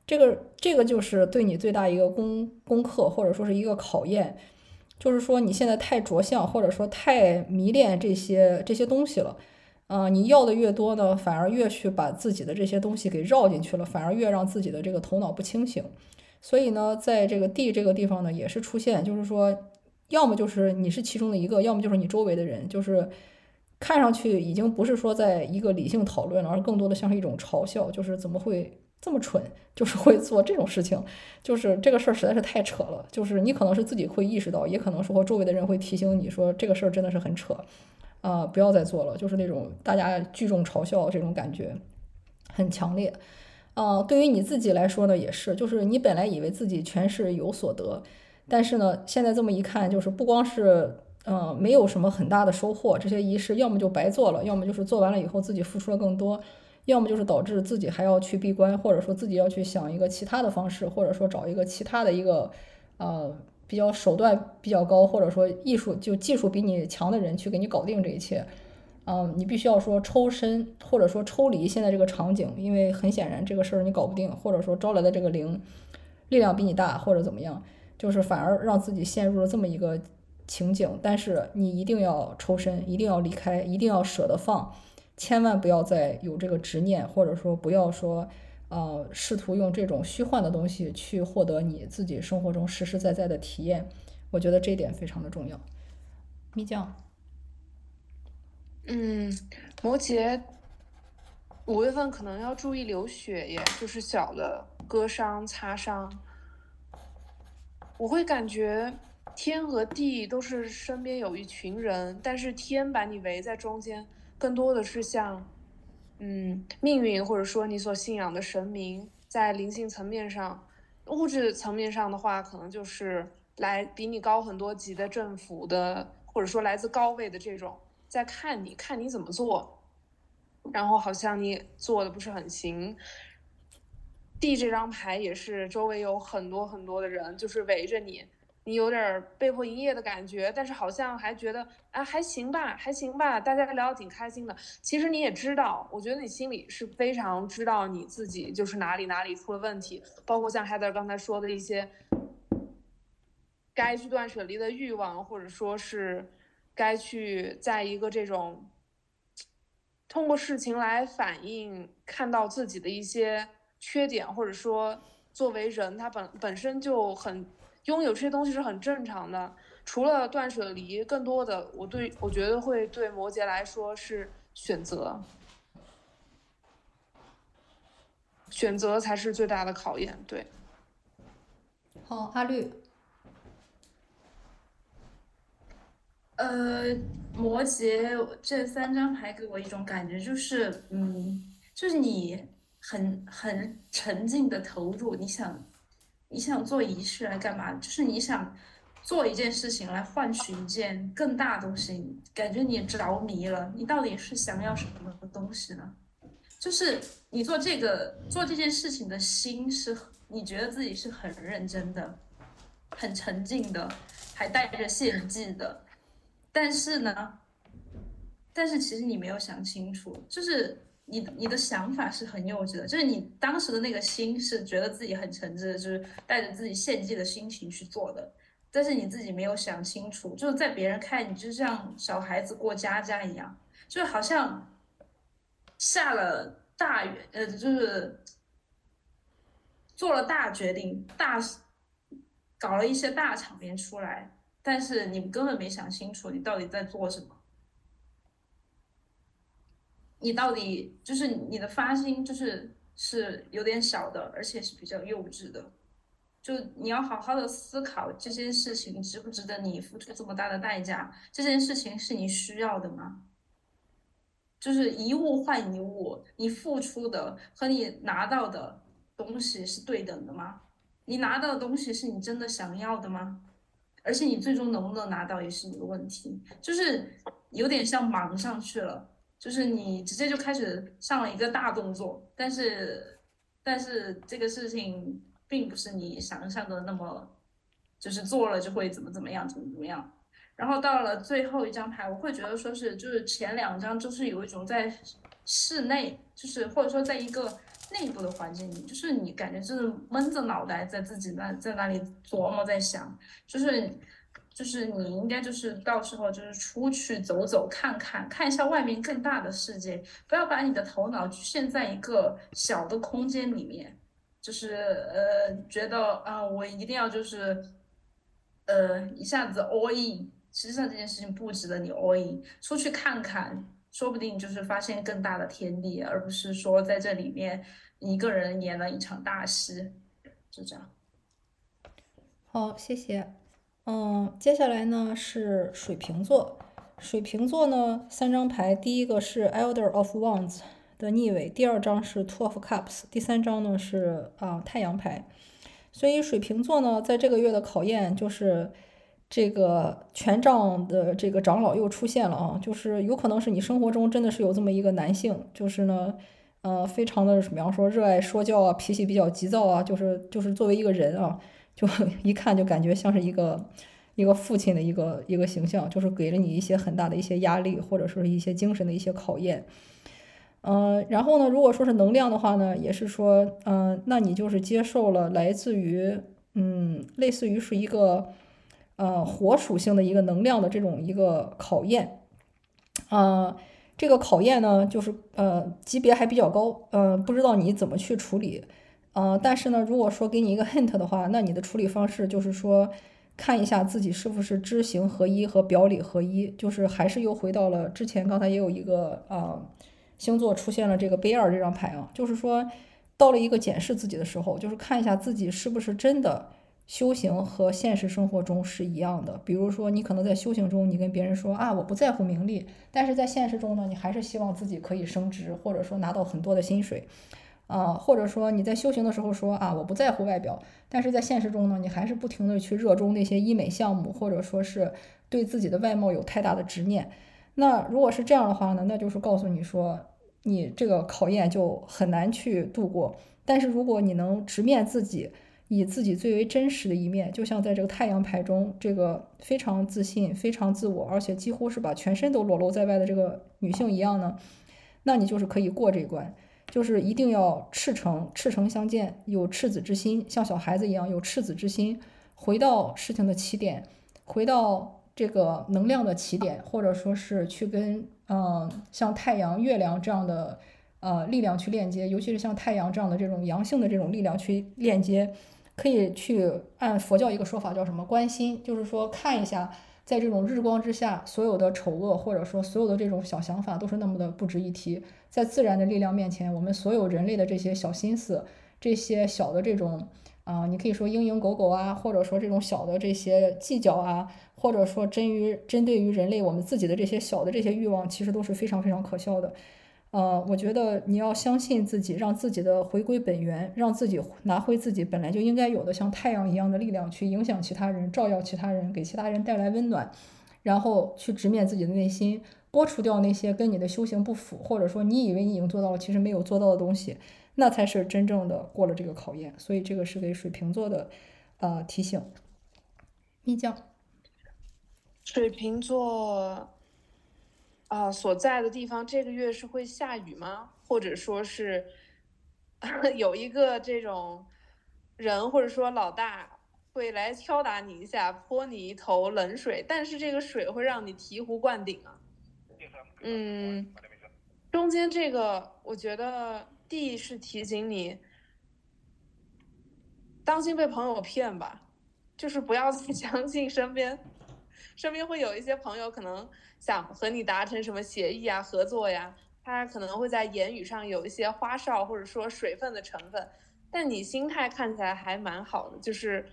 这个这个就是对你最大一个功功课，或者说是一个考验。就是说你现在太着相，或者说太迷恋这些这些东西了。啊，你要的越多呢，反而越去把自己的这些东西给绕进去了，反而越让自己的这个头脑不清醒。所以呢，在这个 D 这个地方呢，也是出现，就是说，要么就是你是其中的一个，要么就是你周围的人，就是看上去已经不是说在一个理性讨论了，而更多的像是一种嘲笑，就是怎么会这么蠢，就是会做这种事情，就是这个事儿实在是太扯了，就是你可能是自己会意识到，也可能说周围的人会提醒你说这个事儿真的是很扯，啊，不要再做了，就是那种大家聚众嘲笑这种感觉很强烈。啊，对于你自己来说呢，也是，就是你本来以为自己全是有所得，但是呢，现在这么一看，就是不光是，嗯，没有什么很大的收获，这些仪式要么就白做了，要么就是做完了以后自己付出了更多，要么就是导致自己还要去闭关，或者说自己要去想一个其他的方式，或者说找一个其他的一个，呃，比较手段比较高，或者说艺术就技术比你强的人去给你搞定这一切。嗯，你必须要说抽身，或者说抽离现在这个场景，因为很显然这个事儿你搞不定，或者说招来的这个灵力量比你大，或者怎么样，就是反而让自己陷入了这么一个情景。但是你一定要抽身，一定要离开，一定要舍得放，千万不要再有这个执念，或者说不要说呃试图用这种虚幻的东西去获得你自己生活中实实在在的体验。我觉得这一点非常的重要。米酱。嗯，摩羯五月份可能要注意流血，也就是小的割伤、擦伤。我会感觉天和地都是身边有一群人，但是天把你围在中间，更多的是像，嗯，命运或者说你所信仰的神明，在灵性层面上，物质层面上的话，可能就是来比你高很多级的政府的，或者说来自高位的这种。在看你看你怎么做，然后好像你做的不是很行。D 这张牌也是周围有很多很多的人，就是围着你，你有点被迫营业的感觉，但是好像还觉得啊还行吧，还行吧，大家聊得挺开心的。其实你也知道，我觉得你心里是非常知道你自己就是哪里哪里出了问题，包括像 Heather 刚才说的一些该去断舍离的欲望，或者说是该去在一个这种通过事情来反映看到自己的一些。缺点，或者说作为人，他本本身就很拥有这些东西是很正常的。除了断舍离，更多的我对我觉得会对摩羯来说是选择，选择才是最大的考验。对，好，阿绿，呃，摩羯这三张牌给我一种感觉，就是嗯，就是你。很很沉浸的投入，你想，你想做仪式来干嘛？就是你想做一件事情来换取一件更大东西，感觉你着迷了。你到底是想要什么东西呢？就是你做这个做这件事情的心是，你觉得自己是很认真的，很沉浸的，还带着献祭的。但是呢，但是其实你没有想清楚，就是。你你的想法是很幼稚的，就是你当时的那个心是觉得自己很诚挚的，就是带着自己献祭的心情去做的，但是你自己没有想清楚，就是在别人看你就像小孩子过家家一样，就好像下了大雨呃，就是做了大决定，大搞了一些大场面出来，但是你根本没想清楚你到底在做什么。你到底就是你的发心，就是是有点小的，而且是比较幼稚的。就你要好好的思考这件事情值不值得你付出这么大的代价？这件事情是你需要的吗？就是一物换一物，你付出的和你拿到的东西是对等的吗？你拿到的东西是你真的想要的吗？而且你最终能不能拿到也是一个问题，就是有点像忙上去了。就是你直接就开始上了一个大动作，但是，但是这个事情并不是你想象的那么，就是做了就会怎么怎么样，怎么怎么样。然后到了最后一张牌，我会觉得说是，就是前两张就是有一种在室内，就是或者说在一个内部的环境里，就是你感觉就是闷着脑袋在自己那在那里琢磨在想，就是。就是你应该就是到时候就是出去走走看看，看一下外面更大的世界，不要把你的头脑局限在一个小的空间里面。就是呃，觉得啊，我一定要就是呃一下子 all in。实际上这件事情不值得你 all in，出去看看，说不定就是发现更大的天地，而不是说在这里面一个人演了一场大戏。就这样。好，谢谢。嗯，接下来呢是水瓶座。水瓶座呢，三张牌，第一个是 Elder of Wands 的逆位，第二张是 Two of Cups，第三张呢是啊太阳牌。所以水瓶座呢，在这个月的考验就是这个权杖的这个长老又出现了啊，就是有可能是你生活中真的是有这么一个男性，就是呢，呃，非常的比方说热爱说教啊，脾气比较急躁啊，就是就是作为一个人啊。就 一看就感觉像是一个一个父亲的一个一个形象，就是给了你一些很大的一些压力，或者说是一些精神的一些考验。嗯，然后呢，如果说是能量的话呢，也是说，嗯，那你就是接受了来自于，嗯，类似于是一个，呃，火属性的一个能量的这种一个考验。啊，这个考验呢，就是呃，级别还比较高，呃，不知道你怎么去处理。呃，但是呢，如果说给你一个 hint 的话，那你的处理方式就是说，看一下自己是不是知行合一和表里合一，就是还是又回到了之前，刚才也有一个啊星座出现了这个杯二这张牌啊，就是说到了一个检视自己的时候，就是看一下自己是不是真的修行和现实生活中是一样的。比如说，你可能在修行中，你跟别人说啊，我不在乎名利，但是在现实中呢，你还是希望自己可以升职，或者说拿到很多的薪水。啊，或者说你在修行的时候说啊，我不在乎外表，但是在现实中呢，你还是不停的去热衷那些医美项目，或者说是对自己的外貌有太大的执念。那如果是这样的话呢，那就是告诉你说，你这个考验就很难去度过。但是如果你能直面自己，以自己最为真实的一面，就像在这个太阳牌中，这个非常自信、非常自我，而且几乎是把全身都裸露在外的这个女性一样呢，那你就是可以过这一关。就是一定要赤诚，赤诚相见，有赤子之心，像小孩子一样有赤子之心，回到事情的起点，回到这个能量的起点，或者说是去跟嗯像太阳、月亮这样的呃力量去链接，尤其是像太阳这样的这种阳性的这种力量去链接，可以去按佛教一个说法叫什么观心，就是说看一下。在这种日光之下，所有的丑恶或者说所有的这种小想法都是那么的不值一提。在自然的力量面前，我们所有人类的这些小心思，这些小的这种啊，你可以说蝇营狗苟啊，或者说这种小的这些计较啊，或者说针于针对于人类我们自己的这些小的这些欲望，其实都是非常非常可笑的。呃，我觉得你要相信自己，让自己的回归本源，让自己拿回自己本来就应该有的像太阳一样的力量，去影响其他人，照耀其他人，给其他人带来温暖，然后去直面自己的内心，剥除掉那些跟你的修行不符，或者说你以为你已经做到了，其实没有做到的东西，那才是真正的过了这个考验。所以这个是给水瓶座的呃提醒。蜜酱，水瓶座。啊，所在的地方这个月是会下雨吗？或者说是 有一个这种人，或者说老大会来敲打你一下，泼你一头冷水，但是这个水会让你醍醐灌顶啊。嗯，中间这个我觉得 D 是提醒你当心被朋友骗吧，就是不要再 相信身边，身边会有一些朋友可能。想和你达成什么协议啊、合作呀？他可能会在言语上有一些花哨或者说水分的成分，但你心态看起来还蛮好的，就是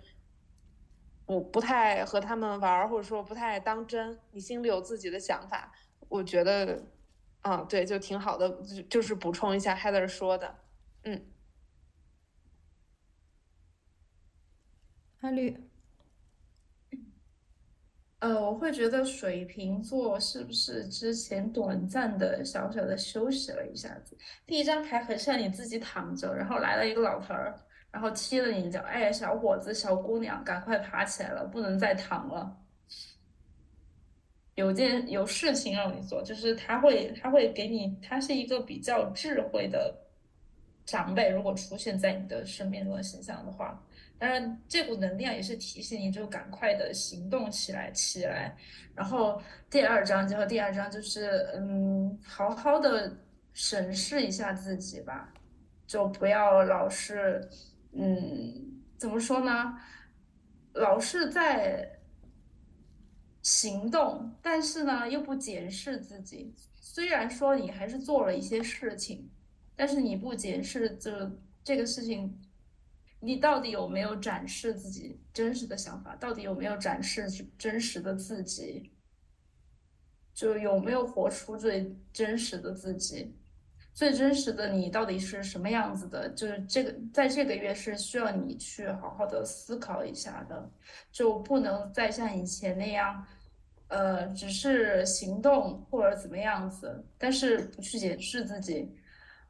不不太和他们玩，或者说不太当真。你心里有自己的想法，我觉得，嗯，对，就挺好的。就就是补充一下 Heather 说的，嗯，阿绿。呃，我会觉得水瓶座是不是之前短暂的小小的休息了一下子？第一张牌很像你自己躺着，然后来了一个老头儿，然后踢了你一脚，哎呀，小伙子、小姑娘，赶快爬起来了，不能再躺了。有件有事情让你做，就是他会他会给你，他是一个比较智慧的长辈，如果出现在你的身边这种形象的话。当然，这股能量也是提醒你，就赶快的行动起来，起来。然后第二章，就第二章就是，嗯，好好的审视一下自己吧，就不要老是，嗯，怎么说呢？老是在行动，但是呢又不检视自己。虽然说你还是做了一些事情，但是你不检视这这个事情。你到底有没有展示自己真实的想法？到底有没有展示真实的自己？就有没有活出最真实的自己？最真实的你到底是什么样子的？就是这个，在这个月是需要你去好好的思考一下的，就不能再像以前那样，呃，只是行动或者怎么样子，但是不去检视自己。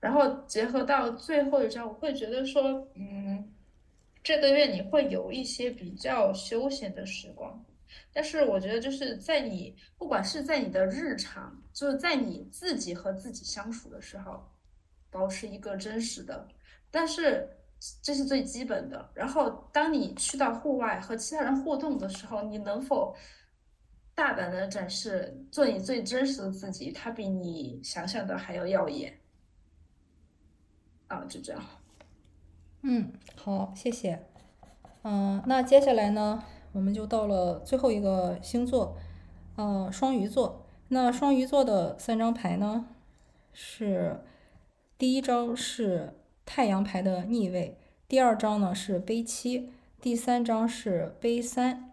然后结合到最后一张，我会觉得说，嗯。这个月你会有一些比较休闲的时光，但是我觉得就是在你不管是在你的日常，就是在你自己和自己相处的时候，保持一个真实的，但是这是最基本的。然后当你去到户外和其他人互动的时候，你能否大胆的展示做你最真实的自己？它比你想象的还要耀眼。啊，就这样。嗯，好，谢谢。嗯，那接下来呢，我们就到了最后一个星座，呃，双鱼座。那双鱼座的三张牌呢，是第一张是太阳牌的逆位，第二张呢是杯七，第三张是杯三。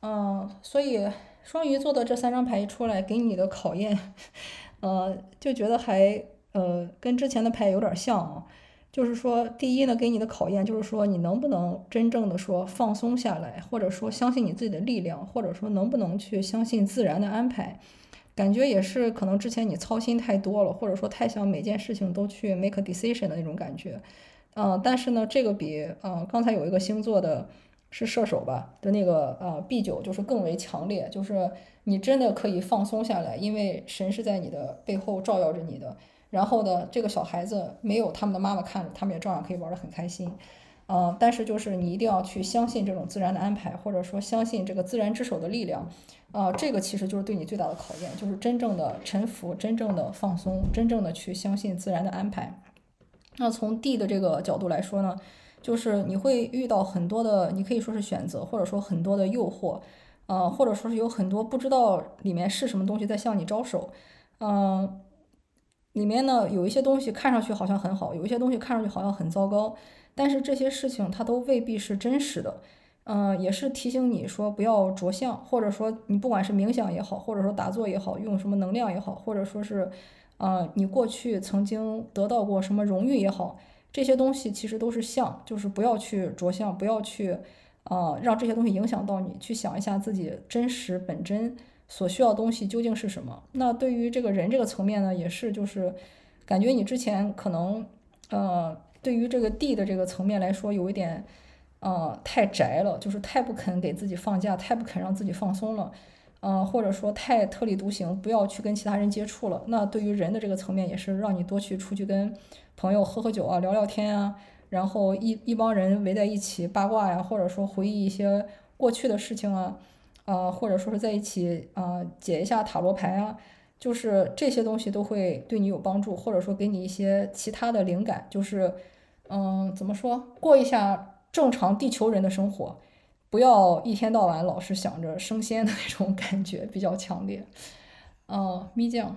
嗯，所以双鱼座的这三张牌一出来，给你的考验，呃，就觉得还呃跟之前的牌有点像啊。就是说，第一呢，给你的考验就是说，你能不能真正的说放松下来，或者说相信你自己的力量，或者说能不能去相信自然的安排。感觉也是可能之前你操心太多了，或者说太想每件事情都去 make a decision 的那种感觉。嗯，但是呢，这个比呃刚才有一个星座的是射手吧的那个呃 B 九就是更为强烈，就是你真的可以放松下来，因为神是在你的背后照耀着你的。然后呢，这个小孩子没有他们的妈妈看着，他们也照样可以玩得很开心。嗯，但是就是你一定要去相信这种自然的安排，或者说相信这个自然之手的力量。啊，这个其实就是对你最大的考验，就是真正的臣服，真正的放松，真正的去相信自然的安排。那从 D 的这个角度来说呢，就是你会遇到很多的，你可以说是选择，或者说很多的诱惑，呃，或者说是有很多不知道里面是什么东西在向你招手，嗯，里面呢有一些东西看上去好像很好，有一些东西看上去好像很糟糕，但是这些事情它都未必是真实的。嗯，也是提醒你说不要着相，或者说你不管是冥想也好，或者说打坐也好，用什么能量也好，或者说是，呃，你过去曾经得到过什么荣誉也好，这些东西其实都是相，就是不要去着相，不要去，呃，让这些东西影响到你，去想一下自己真实本真所需要东西究竟是什么。那对于这个人这个层面呢，也是就是感觉你之前可能，呃，对于这个地的这个层面来说，有一点。呃，太宅了，就是太不肯给自己放假，太不肯让自己放松了，嗯，或者说太特立独行，不要去跟其他人接触了。那对于人的这个层面，也是让你多去出去跟朋友喝喝酒啊，聊聊天啊，然后一一帮人围在一起八卦呀，或者说回忆一些过去的事情啊，啊，或者说是在一起啊解一下塔罗牌啊，就是这些东西都会对你有帮助，或者说给你一些其他的灵感，就是嗯，怎么说，过一下。正常地球人的生活，不要一天到晚老是想着升仙的那种感觉比较强烈。嗯，咪酱。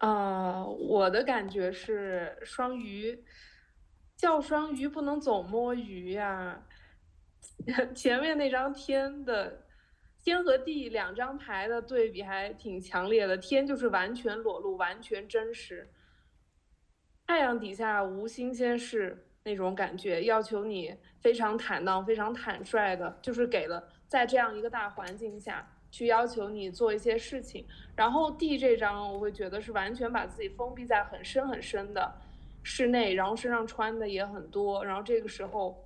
啊，我的感觉是双鱼，叫双鱼不能总摸鱼呀。前面那张天的天和地两张牌的对比还挺强烈的，天就是完全裸露，完全真实，太阳底下无新鲜事。那种感觉，要求你非常坦荡、非常坦率的，就是给了在这样一个大环境下去要求你做一些事情。然后 D 这张，我会觉得是完全把自己封闭在很深很深的室内，然后身上穿的也很多，然后这个时候，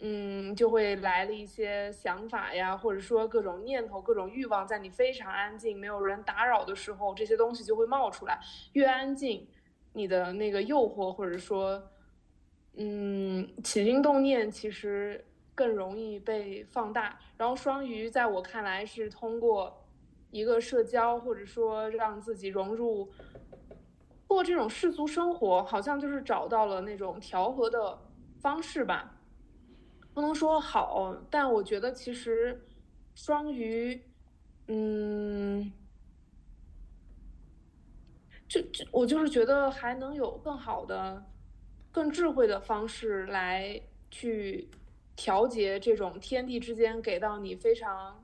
嗯，就会来了一些想法呀，或者说各种念头、各种欲望，在你非常安静、没有人打扰的时候，这些东西就会冒出来。越安静，你的那个诱惑，或者说。嗯，起心动念其实更容易被放大。然后双鱼在我看来是通过一个社交，或者说让自己融入过这种世俗生活，好像就是找到了那种调和的方式吧。不能说好，但我觉得其实双鱼，嗯，就就我就是觉得还能有更好的。更智慧的方式来去调节这种天地之间给到你非常，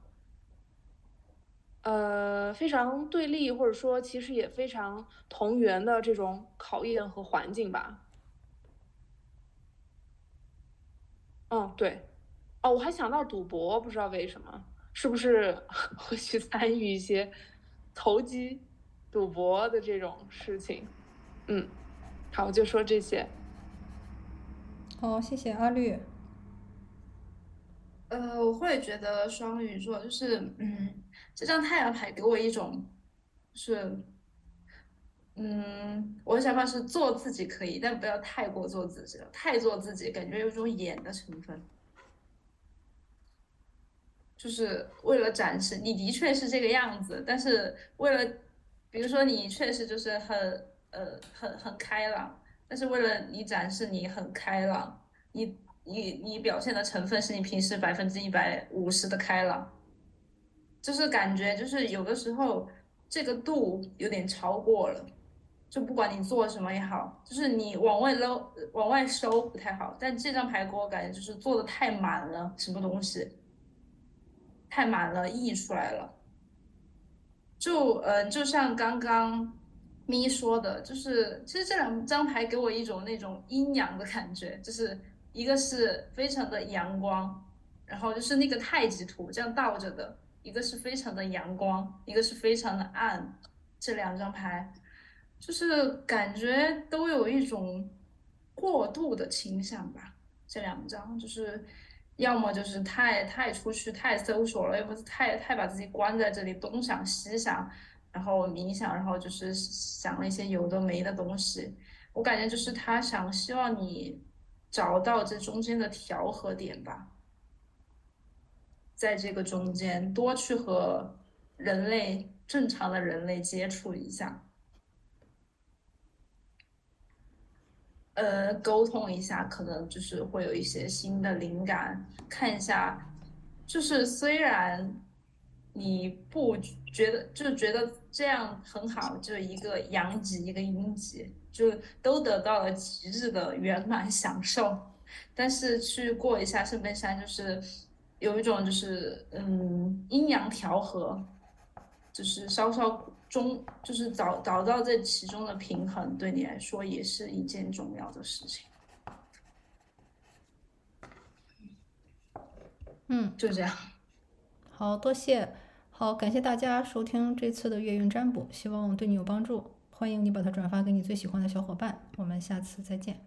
呃非常对立或者说其实也非常同源的这种考验和环境吧。嗯，对，哦，我还想到赌博，不知道为什么，是不是 会去参与一些投机赌博的这种事情？嗯，好，我就说这些。好，谢谢阿绿。呃，我会觉得双鱼座就是，嗯，这张太阳牌给我一种，是，嗯，我的想法是做自己可以，但不要太过做自己了，太做自己感觉有种演的成分，就是为了展示你的确是这个样子，但是为了，比如说你确实就是很，呃，很很开朗。但是为了你展示你很开朗，你你你表现的成分是你平时百分之一百五十的开朗，就是感觉就是有的时候这个度有点超过了，就不管你做什么也好，就是你往外搂往外收不太好，但这张牌给我感觉就是做的太满了，什么东西太满了溢出来了，就呃就像刚刚。咪说的就是，其实这两张牌给我一种那种阴阳的感觉，就是一个是非常的阳光，然后就是那个太极图这样倒着的，一个是非常的阳光，一个是非常的暗，这两张牌就是感觉都有一种过度的倾向吧。这两张就是要么就是太太出去太 social 了，要不是太太把自己关在这里东想西想，然后冥想，然后就是想了一些有的没的东西。我感觉就是他想希望你找到这中间的调和点吧。在这个中间多去和人类正常的人类接触一下，呃，沟通一下，可能就是会有一些新的灵感。看一下，就是虽然你不觉得，就觉得这样很好，就一个阳极，一个阴极，就都得到了极致的圆满享受，但是去过一下圣杯山，就是。有一种就是嗯阴阳调和，就是稍稍中，就是找找到这其中的平衡，对你来说也是一件重要的事情。嗯，就这样。好多谢，好感谢大家收听这次的月运占卜，希望对你有帮助。欢迎你把它转发给你最喜欢的小伙伴，我们下次再见。